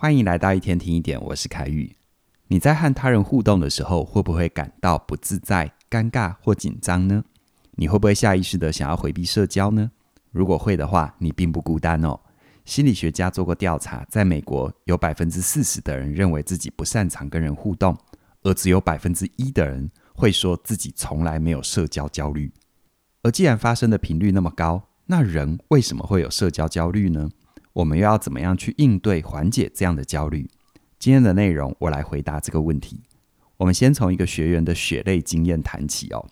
欢迎来到一天听一点，我是凯宇。你在和他人互动的时候，会不会感到不自在、尴尬或紧张呢？你会不会下意识的想要回避社交呢？如果会的话，你并不孤单哦。心理学家做过调查，在美国有百分之四十的人认为自己不擅长跟人互动，而只有百分之一的人会说自己从来没有社交焦虑。而既然发生的频率那么高，那人为什么会有社交焦虑呢？我们又要怎么样去应对、缓解这样的焦虑？今天的内容，我来回答这个问题。我们先从一个学员的血泪经验谈起哦。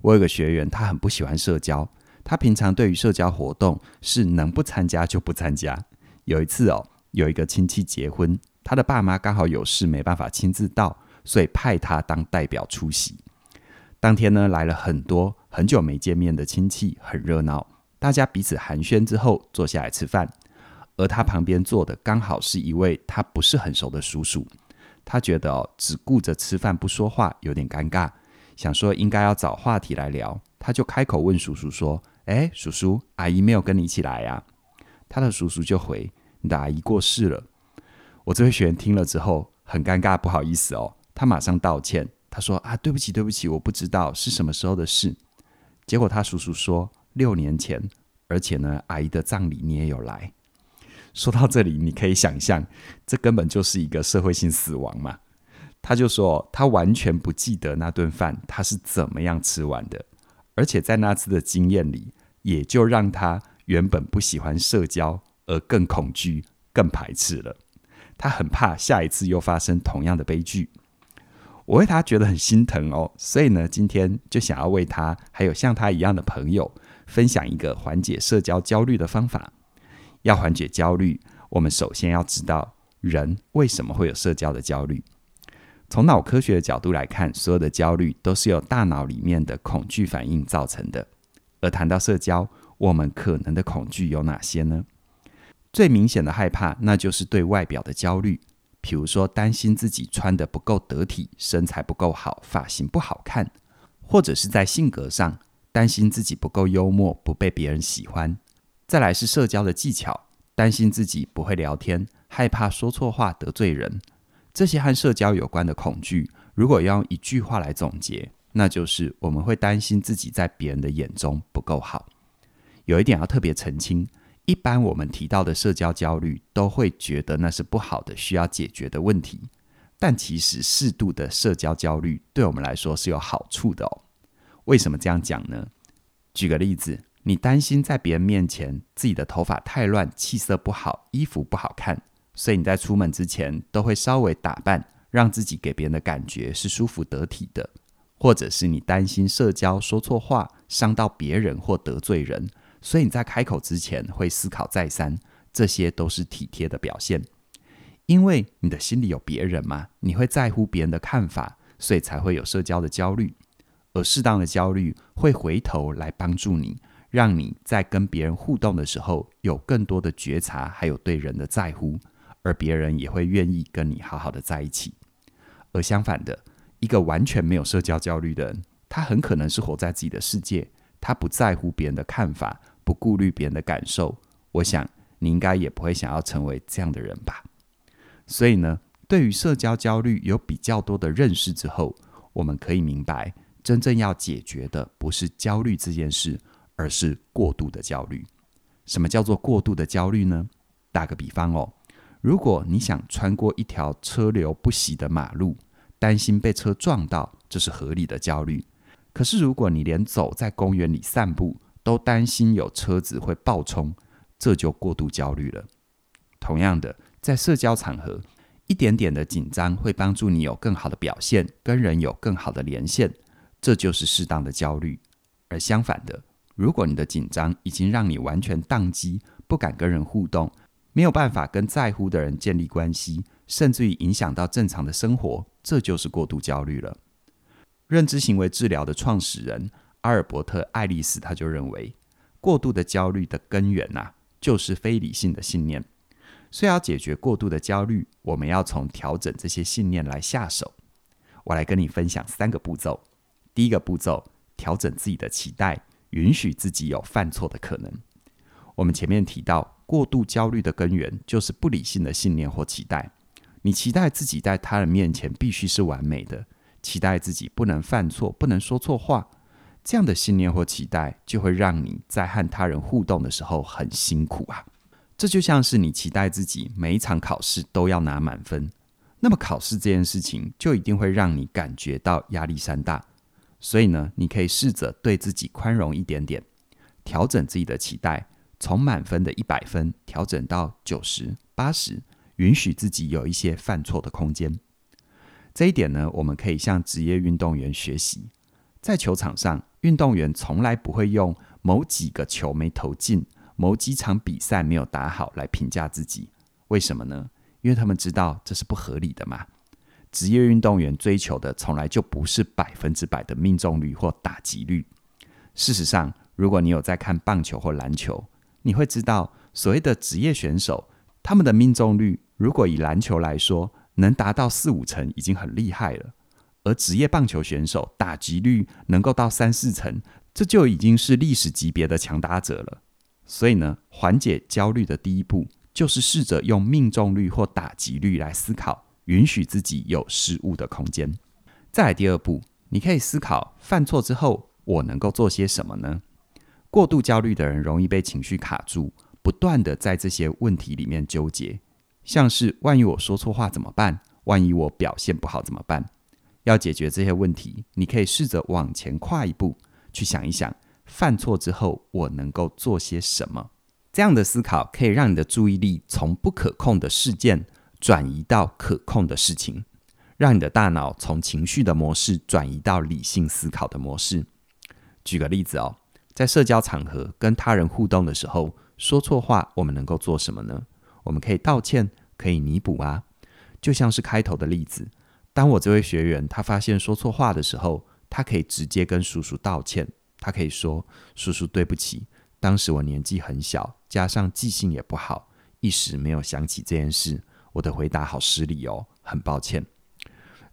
我有个学员，他很不喜欢社交，他平常对于社交活动是能不参加就不参加。有一次哦，有一个亲戚结婚，他的爸妈刚好有事没办法亲自到，所以派他当代表出席。当天呢，来了很多很久没见面的亲戚，很热闹，大家彼此寒暄之后，坐下来吃饭。而他旁边坐的刚好是一位他不是很熟的叔叔，他觉得哦，只顾着吃饭不说话有点尴尬，想说应该要找话题来聊，他就开口问叔叔说：“哎，叔叔，阿姨没有跟你一起来呀？”他的叔叔就回：“你的阿姨过世了。”我这位学员听了之后很尴尬，不好意思哦，他马上道歉，他说：“啊，对不起，对不起，我不知道是什么时候的事。”结果他叔叔说：“六年前，而且呢，阿姨的葬礼你也有来。”说到这里，你可以想象，这根本就是一个社会性死亡嘛。他就说，他完全不记得那顿饭他是怎么样吃完的，而且在那次的经验里，也就让他原本不喜欢社交，而更恐惧、更排斥了。他很怕下一次又发生同样的悲剧。我为他觉得很心疼哦，所以呢，今天就想要为他还有像他一样的朋友，分享一个缓解社交焦虑的方法。要缓解焦虑，我们首先要知道人为什么会有社交的焦虑。从脑科学的角度来看，所有的焦虑都是由大脑里面的恐惧反应造成的。而谈到社交，我们可能的恐惧有哪些呢？最明显的害怕，那就是对外表的焦虑，比如说担心自己穿得不够得体，身材不够好，发型不好看，或者是在性格上担心自己不够幽默，不被别人喜欢。再来是社交的技巧，担心自己不会聊天，害怕说错话得罪人。这些和社交有关的恐惧，如果要用一句话来总结，那就是我们会担心自己在别人的眼中不够好。有一点要特别澄清，一般我们提到的社交焦虑，都会觉得那是不好的，需要解决的问题。但其实适度的社交焦虑，对我们来说是有好处的哦。为什么这样讲呢？举个例子。你担心在别人面前自己的头发太乱、气色不好、衣服不好看，所以你在出门之前都会稍微打扮，让自己给别人的感觉是舒服得体的。或者是你担心社交说错话伤到别人或得罪人，所以你在开口之前会思考再三。这些都是体贴的表现，因为你的心里有别人嘛，你会在乎别人的看法，所以才会有社交的焦虑。而适当的焦虑会回头来帮助你。让你在跟别人互动的时候有更多的觉察，还有对人的在乎，而别人也会愿意跟你好好的在一起。而相反的，一个完全没有社交焦虑的人，他很可能是活在自己的世界，他不在乎别人的看法，不顾虑别人的感受。我想你应该也不会想要成为这样的人吧。所以呢，对于社交焦虑有比较多的认识之后，我们可以明白，真正要解决的不是焦虑这件事。而是过度的焦虑。什么叫做过度的焦虑呢？打个比方哦，如果你想穿过一条车流不息的马路，担心被车撞到，这是合理的焦虑。可是如果你连走在公园里散步都担心有车子会爆冲，这就过度焦虑了。同样的，在社交场合，一点点的紧张会帮助你有更好的表现，跟人有更好的连线，这就是适当的焦虑。而相反的，如果你的紧张已经让你完全宕机，不敢跟人互动，没有办法跟在乎的人建立关系，甚至于影响到正常的生活，这就是过度焦虑了。认知行为治疗的创始人阿尔伯特·爱丽丝他就认为，过度的焦虑的根源呐、就是非理性的信念。所以要解决过度的焦虑，我们要从调整这些信念来下手。我来跟你分享三个步骤。第一个步骤，调整自己的期待。允许自己有犯错的可能。我们前面提到，过度焦虑的根源就是不理性的信念或期待。你期待自己在他人面前必须是完美的，期待自己不能犯错、不能说错话。这样的信念或期待，就会让你在和他人互动的时候很辛苦啊。这就像是你期待自己每一场考试都要拿满分，那么考试这件事情就一定会让你感觉到压力山大。所以呢，你可以试着对自己宽容一点点，调整自己的期待，从满分的一百分调整到九十、八十，允许自己有一些犯错的空间。这一点呢，我们可以向职业运动员学习，在球场上。运动员从来不会用某几个球没投进、某几场比赛没有打好来评价自己。为什么呢？因为他们知道这是不合理的嘛。职业运动员追求的从来就不是百分之百的命中率或打击率。事实上，如果你有在看棒球或篮球，你会知道，所谓的职业选手，他们的命中率如果以篮球来说，能达到四五成，已经很厉害了。而职业棒球选手打击率能够到三四成，这就已经是历史级别的强打者了。所以呢，缓解焦虑的第一步就是试着用命中率或打击率来思考，允许自己有失误的空间。再来第二步，你可以思考犯错之后我能够做些什么呢？过度焦虑的人容易被情绪卡住，不断地在这些问题里面纠结，像是万一我说错话怎么办？万一我表现不好怎么办？要解决这些问题，你可以试着往前跨一步，去想一想，犯错之后我能够做些什么。这样的思考可以让你的注意力从不可控的事件转移到可控的事情，让你的大脑从情绪的模式转移到理性思考的模式。举个例子哦，在社交场合跟他人互动的时候，说错话，我们能够做什么呢？我们可以道歉，可以弥补啊。就像是开头的例子。当我这位学员他发现说错话的时候，他可以直接跟叔叔道歉。他可以说：“叔叔，对不起，当时我年纪很小，加上记性也不好，一时没有想起这件事。我的回答好失礼哦，很抱歉。”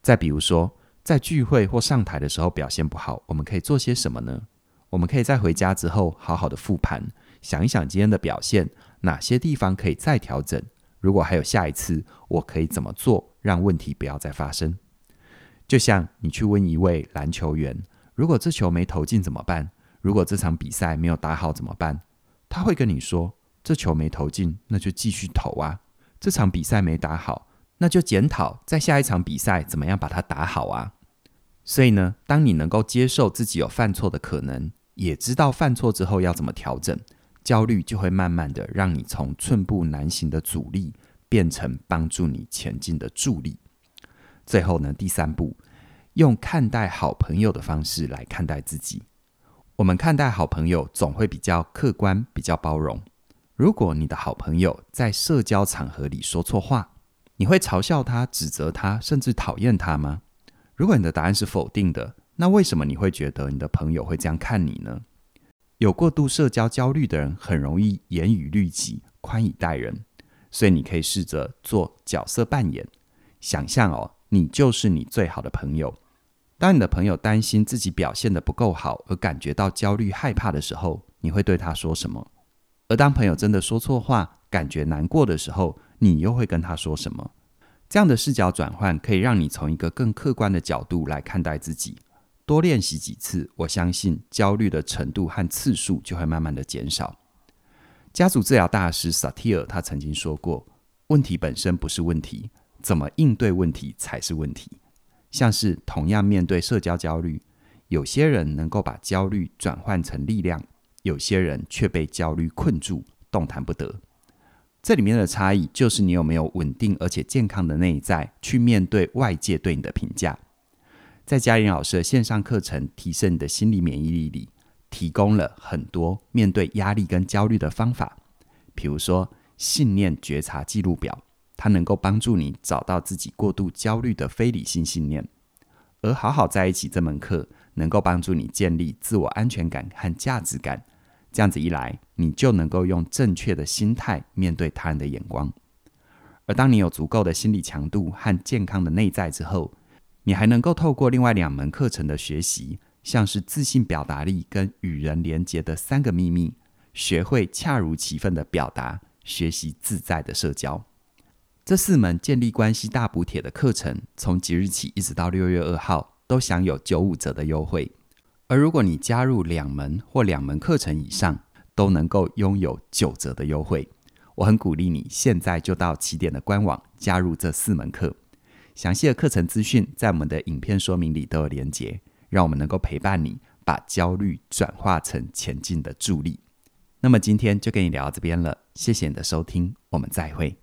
再比如说，在聚会或上台的时候表现不好，我们可以做些什么呢？我们可以在回家之后好好的复盘，想一想今天的表现，哪些地方可以再调整。如果还有下一次，我可以怎么做，让问题不要再发生？就像你去问一位篮球员，如果这球没投进怎么办？如果这场比赛没有打好怎么办？他会跟你说：这球没投进，那就继续投啊；这场比赛没打好，那就检讨在下一场比赛怎么样把它打好啊。所以呢，当你能够接受自己有犯错的可能，也知道犯错之后要怎么调整。焦虑就会慢慢的让你从寸步难行的阻力变成帮助你前进的助力。最后呢，第三步，用看待好朋友的方式来看待自己。我们看待好朋友总会比较客观、比较包容。如果你的好朋友在社交场合里说错话，你会嘲笑他、指责他，甚至讨厌他吗？如果你的答案是否定的，那为什么你会觉得你的朋友会这样看你呢？有过度社交焦虑的人，很容易严以律己、宽以待人，所以你可以试着做角色扮演，想象哦，你就是你最好的朋友。当你的朋友担心自己表现得不够好而感觉到焦虑、害怕的时候，你会对他说什么？而当朋友真的说错话、感觉难过的时候，你又会跟他说什么？这样的视角转换可以让你从一个更客观的角度来看待自己。多练习几次，我相信焦虑的程度和次数就会慢慢的减少。家族治疗大师萨提尔他曾经说过：“问题本身不是问题，怎么应对问题才是问题。”像是同样面对社交焦虑，有些人能够把焦虑转换成力量，有些人却被焦虑困住，动弹不得。这里面的差异就是你有没有稳定而且健康的内在去面对外界对你的评价。在嘉玲老师的线上课程《提升你的心理免疫力》里，提供了很多面对压力跟焦虑的方法，比如说信念觉察记录表，它能够帮助你找到自己过度焦虑的非理性信念；而好好在一起这门课，能够帮助你建立自我安全感和价值感。这样子一来，你就能够用正确的心态面对他人的眼光。而当你有足够的心理强度和健康的内在之后，你还能够透过另外两门课程的学习，像是自信表达力跟与人连结的三个秘密，学会恰如其分的表达，学习自在的社交。这四门建立关系大补帖的课程，从即日起一直到六月二号，都享有九五折的优惠。而如果你加入两门或两门课程以上，都能够拥有九折的优惠。我很鼓励你现在就到起点的官网加入这四门课。详细的课程资讯在我们的影片说明里都有连结，让我们能够陪伴你，把焦虑转化成前进的助力。那么今天就跟你聊到这边了，谢谢你的收听，我们再会。